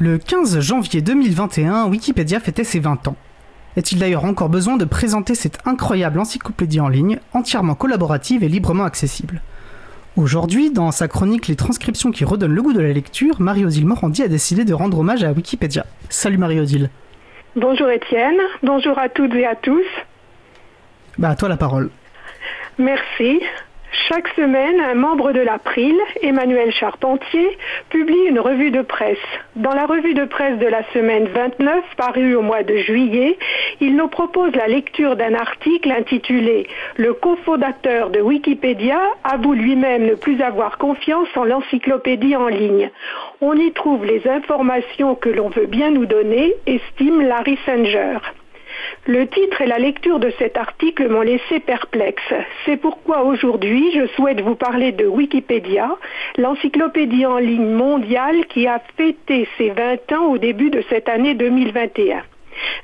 Le 15 janvier 2021, Wikipédia fêtait ses 20 ans. Est-il d'ailleurs encore besoin de présenter cette incroyable encyclopédie en ligne, entièrement collaborative et librement accessible? Aujourd'hui, dans sa chronique Les transcriptions qui redonnent le goût de la lecture, Marie-Odile Morandi a décidé de rendre hommage à Wikipédia. Salut Marie-Odile. Bonjour Étienne, bonjour à toutes et à tous. Bah à toi la parole. Merci. Chaque semaine, un membre de l'April, Emmanuel Charpentier, publie une revue de presse. Dans la revue de presse de la semaine 29, parue au mois de juillet, il nous propose la lecture d'un article intitulé Le cofondateur de Wikipédia avoue lui-même ne plus avoir confiance en l'encyclopédie en ligne. On y trouve les informations que l'on veut bien nous donner, estime Larry Sanger. Le titre et la lecture de cet article m'ont laissé perplexe. C'est pourquoi aujourd'hui je souhaite vous parler de Wikipédia, l'encyclopédie en ligne mondiale qui a fêté ses 20 ans au début de cette année 2021.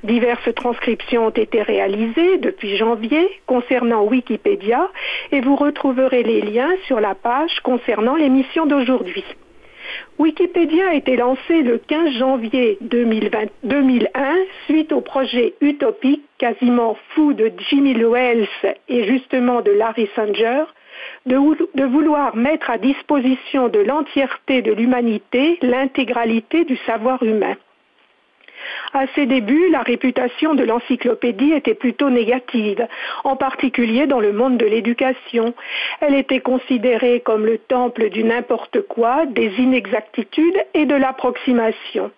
Diverses transcriptions ont été réalisées depuis janvier concernant Wikipédia et vous retrouverez les liens sur la page concernant l'émission d'aujourd'hui. Wikipédia a été lancé le 15 janvier 2001 suite au projet utopique quasiment fou de Jimmy Wells et justement de Larry Sanger de, vouloir mettre à disposition de l'entièreté de l'humanité l'intégralité du savoir humain. À ses débuts, la réputation de l'encyclopédie était plutôt négative, en particulier dans le monde de l'éducation. Elle était considérée comme le temple du n'importe quoi, des inexactitudes et de l'approximation.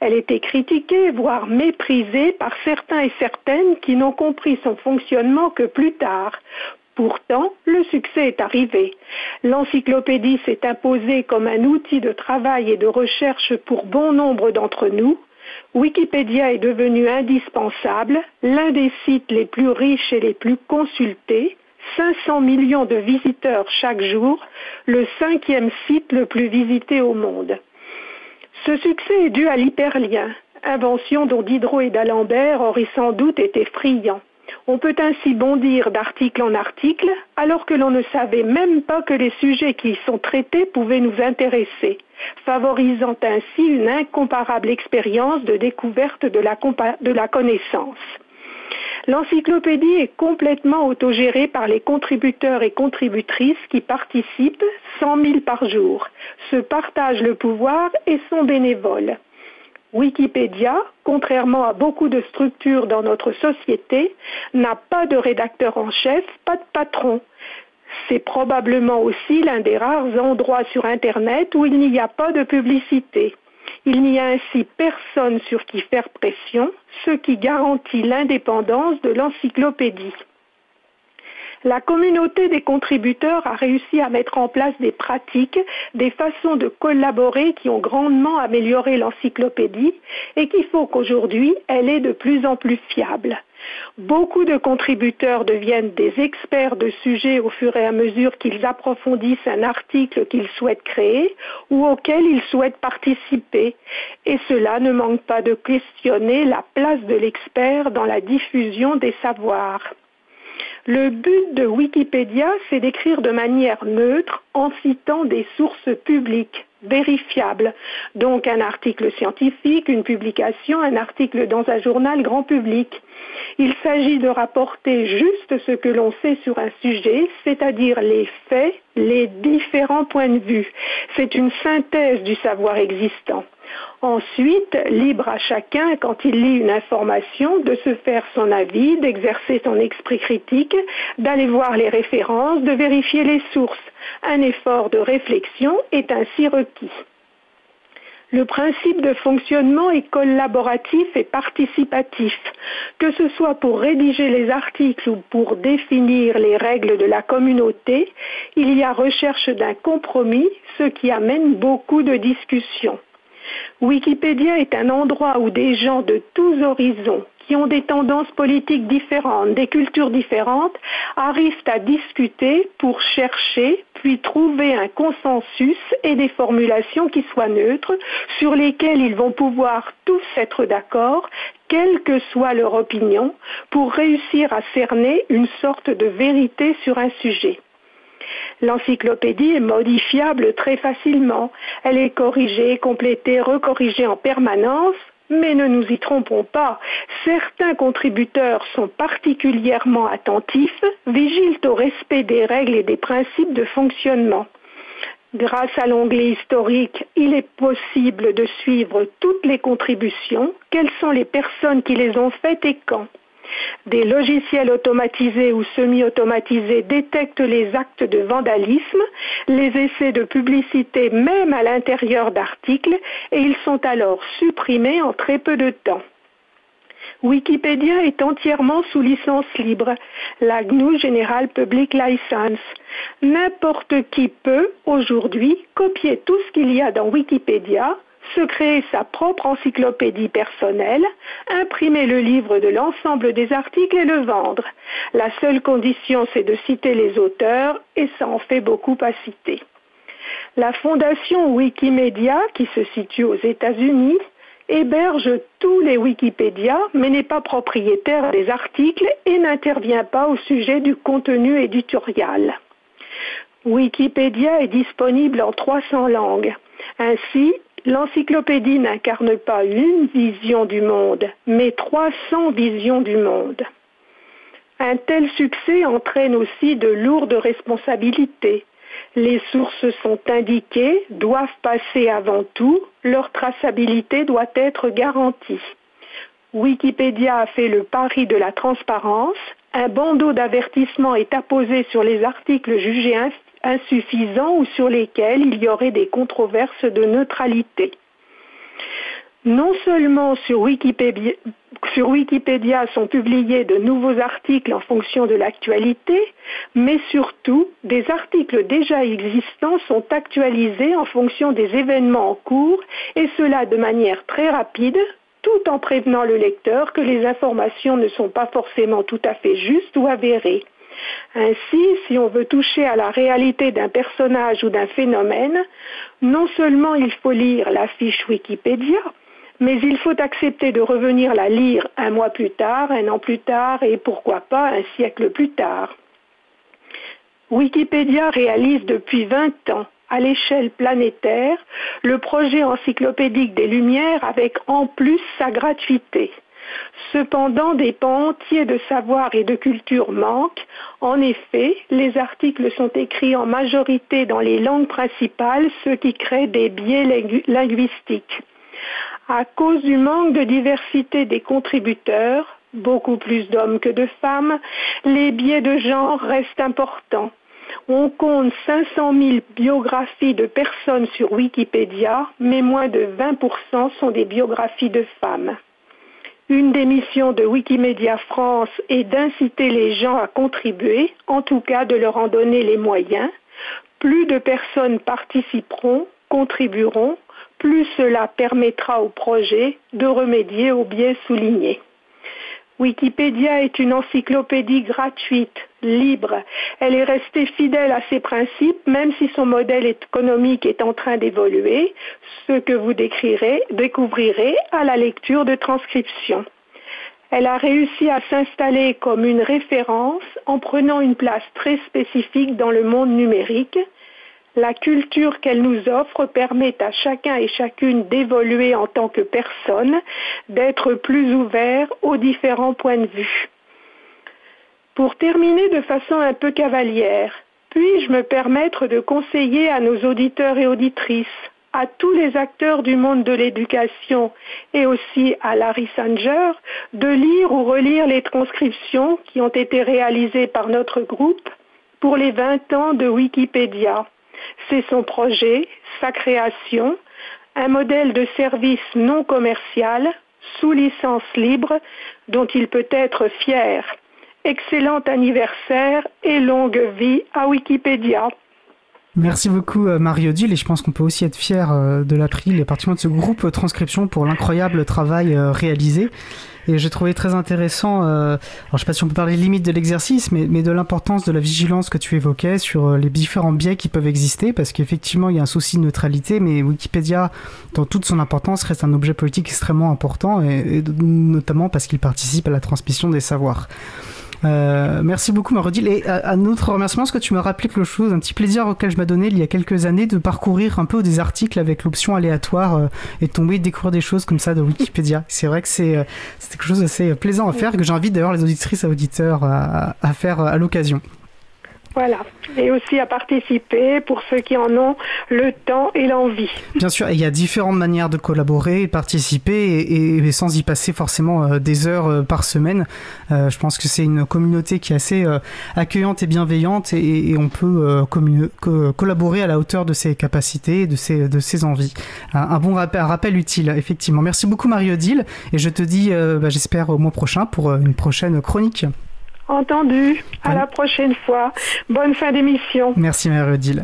Elle était critiquée, voire méprisée par certains et certaines qui n'ont compris son fonctionnement que plus tard. Pourtant, le succès est arrivé. L'encyclopédie s'est imposée comme un outil de travail et de recherche pour bon nombre d'entre nous, Wikipédia est devenu indispensable, l'un des sites les plus riches et les plus consultés, 500 millions de visiteurs chaque jour, le cinquième site le plus visité au monde. Ce succès est dû à l'hyperlien, invention dont Diderot et d'Alembert auraient sans doute été friands. On peut ainsi bondir d'article en article alors que l'on ne savait même pas que les sujets qui y sont traités pouvaient nous intéresser, favorisant ainsi une incomparable expérience de découverte de la, connaissance. L'encyclopédie est complètement autogérée par les contributeurs et contributrices qui participent, 100 000 par jour, se partagent le pouvoir et sont bénévoles. Wikipédia, contrairement à beaucoup de structures dans notre société, n'a pas de rédacteur en chef, pas de patron. C'est probablement aussi l'un des rares endroits sur Internet où il n'y a pas de publicité. Il n'y a ainsi personne sur qui faire pression, ce qui garantit l'indépendance de l'encyclopédie. La communauté des contributeurs a réussi à mettre en place des pratiques, des façons de collaborer qui ont grandement amélioré l'encyclopédie et qui font qu'aujourd'hui, elle est de plus en plus fiable. Beaucoup de contributeurs deviennent des experts de sujets au fur et à mesure qu'ils approfondissent un article qu'ils souhaitent créer ou auquel ils souhaitent participer. Et cela ne manque pas de questionner la place de l'expert dans la diffusion des savoirs. Le but de Wikipédia, c'est d'écrire de manière neutre en citant des sources publiques vérifiables. Donc un article scientifique, une publication, un article dans un journal grand public. Il s'agit de rapporter juste ce que l'on sait sur un sujet, c'est-à-dire les faits, les différents points de vue. C'est une synthèse du savoir existant. Ensuite, libre à chacun, quand il lit une information, de se faire son avis, d'exercer son esprit critique, d'aller voir les références, de vérifier les sources. Un effort de réflexion est ainsi requis. Le principe de fonctionnement est collaboratif et participatif. Que ce soit pour rédiger les articles ou pour définir les règles de la communauté, il y a recherche d'un compromis, ce qui amène beaucoup de discussions. Wikipédia est un endroit où des gens de tous horizons, qui ont des tendances politiques différentes, des cultures différentes, arrivent à discuter pour chercher, puis trouver un consensus et des formulations qui soient neutres, sur lesquelles ils vont pouvoir tous être d'accord, quelle que soit leur opinion, pour réussir à cerner une sorte de vérité sur un sujet. L'encyclopédie est modifiable très facilement. Elle est corrigée, complétée, recorrigée en permanence. Mais ne nous y trompons pas, certains contributeurs sont particulièrement attentifs, vigilent au respect des règles et des principes de fonctionnement. Grâce à l'onglet historique, il est possible de suivre toutes les contributions, quelles sont les personnes qui les ont faites et quand. Des logiciels automatisés ou semi-automatisés détectent les actes de vandalisme, les essais de publicité même à l'intérieur d'articles et ils sont alors supprimés en très peu de temps. Wikipédia est entièrement sous licence libre, la GNU General Public License. N'importe qui peut aujourd'hui copier tout ce qu'il y a dans Wikipédia, se créer sa propre encyclopédie personnelle, imprimer le livre de l'ensemble des articles et le vendre. La seule condition, c'est de citer les auteurs et ça en fait beaucoup à citer. La fondation Wikimedia, qui se situe aux États-Unis, héberge tous les Wikipédia, mais n'est pas propriétaire des articles et n'intervient pas au sujet du contenu éditorial. Wikipédia est disponible en 300 langues. Ainsi, L'encyclopédie n'incarne pas une vision du monde, mais 300 visions du monde. Un tel succès entraîne aussi de lourdes responsabilités. Les sources sont indiquées, doivent passer avant tout, leur traçabilité doit être garantie. Wikipédia a fait le pari de la transparence, un bandeau d'avertissement est apposé sur les articles jugés insuffisants ou sur lesquels il y aurait des controverses de neutralité. Non seulement sur Wikipédia, sont publiés de nouveaux articles en fonction de l'actualité, mais surtout des articles déjà existants sont actualisés en fonction des événements en cours et cela de manière très rapide, tout en prévenant le lecteur que les informations ne sont pas forcément tout à fait justes ou avérées. Ainsi, si on veut toucher à la réalité d'un personnage ou d'un phénomène, non seulement il faut lire la fiche Wikipédia, mais il faut accepter de revenir la lire un mois plus tard, un an plus tard et pourquoi pas un siècle plus tard. Wikipédia réalise depuis 20 ans à l'échelle planétaire le projet encyclopédique des Lumières avec en plus sa gratuité. Cependant, des pans entiers de savoir et de culture manquent. En effet, les articles sont écrits en majorité dans les langues principales, ce qui crée des biais linguistiques. À cause du manque de diversité des contributeurs, beaucoup plus d'hommes que de femmes, les biais de genre restent importants. On compte 500 000 biographies de personnes sur Wikipédia, mais moins de 20% sont des biographies de femmes. Une des missions de Wikimedia France est d'inciter les gens à contribuer, en tout cas de leur en donner les moyens. Plus de personnes participeront, contribueront, plus cela permettra au projet de remédier aux biais soulignés. Wikipédia est une encyclopédie gratuite, libre. Elle est restée fidèle à ses principes, même si son modèle économique est en train d'évoluer, ce que vous découvrirez à la lecture de transcription. Elle a réussi à s'installer comme une référence en prenant une place très spécifique dans le monde numérique la culture qu'elle nous offre permet à chacun et chacune d'évoluer en tant que personne, d'être plus ouvert aux différents points de vue. Pour terminer de façon un peu cavalière, puis-je me permettre de conseiller à nos auditeurs et auditrices, à tous les acteurs du monde de l'éducation et aussi à Larry Sanger de lire ou relire les transcriptions qui ont été réalisées par notre groupe pour les 20 ans de Wikipédia. C'est son projet, sa création, un modèle de service non commercial, sous licence libre, dont il peut être fier. Excellent anniversaire et longue vie à Wikipédia. Merci beaucoup euh, Mario Dill et je pense qu'on peut aussi être fier euh, de l'April et particulièrement de ce groupe transcription pour l'incroyable travail euh, réalisé. Et j'ai trouvé très intéressant, alors je sais pas si on peut parler limite de l'exercice, mais, mais de l'importance de la vigilance que tu évoquais sur les différents biais qui peuvent exister, parce qu'effectivement il y a un souci de neutralité, mais Wikipédia, dans toute son importance, reste un objet politique extrêmement important, et notamment parce qu'il participe à la transmission des savoirs. Euh, merci beaucoup Marodil. Et un autre remerciement, est-ce que tu m'as rappelé quelque chose, un petit plaisir auquel je m'ai donné il y a quelques années de parcourir un peu des articles avec l'option aléatoire euh, et tomber découvrir des choses comme ça de Wikipédia. C'est vrai que c'est euh, quelque chose d'assez plaisant à faire que j'invite d'ailleurs les auditrices et auditeurs à, à faire à l'occasion. Voilà. Et aussi à participer pour ceux qui en ont le temps et l'envie. Bien sûr, il y a différentes manières de collaborer, participer et, sans y passer forcément euh, des heures euh, par semaine. Euh, je pense que c'est une communauté qui est assez accueillante et bienveillante et, on peut collaborer à la hauteur de ses capacités et de ses, de ses envies. Un, bon rappel, un rappel utile, effectivement. Merci beaucoup Marie-Odile et je te dis, bah, j'espère au mois prochain pour une prochaine chronique. Entendu. À la prochaine fois. Bonne fin d'émission. Merci Marie-Odile.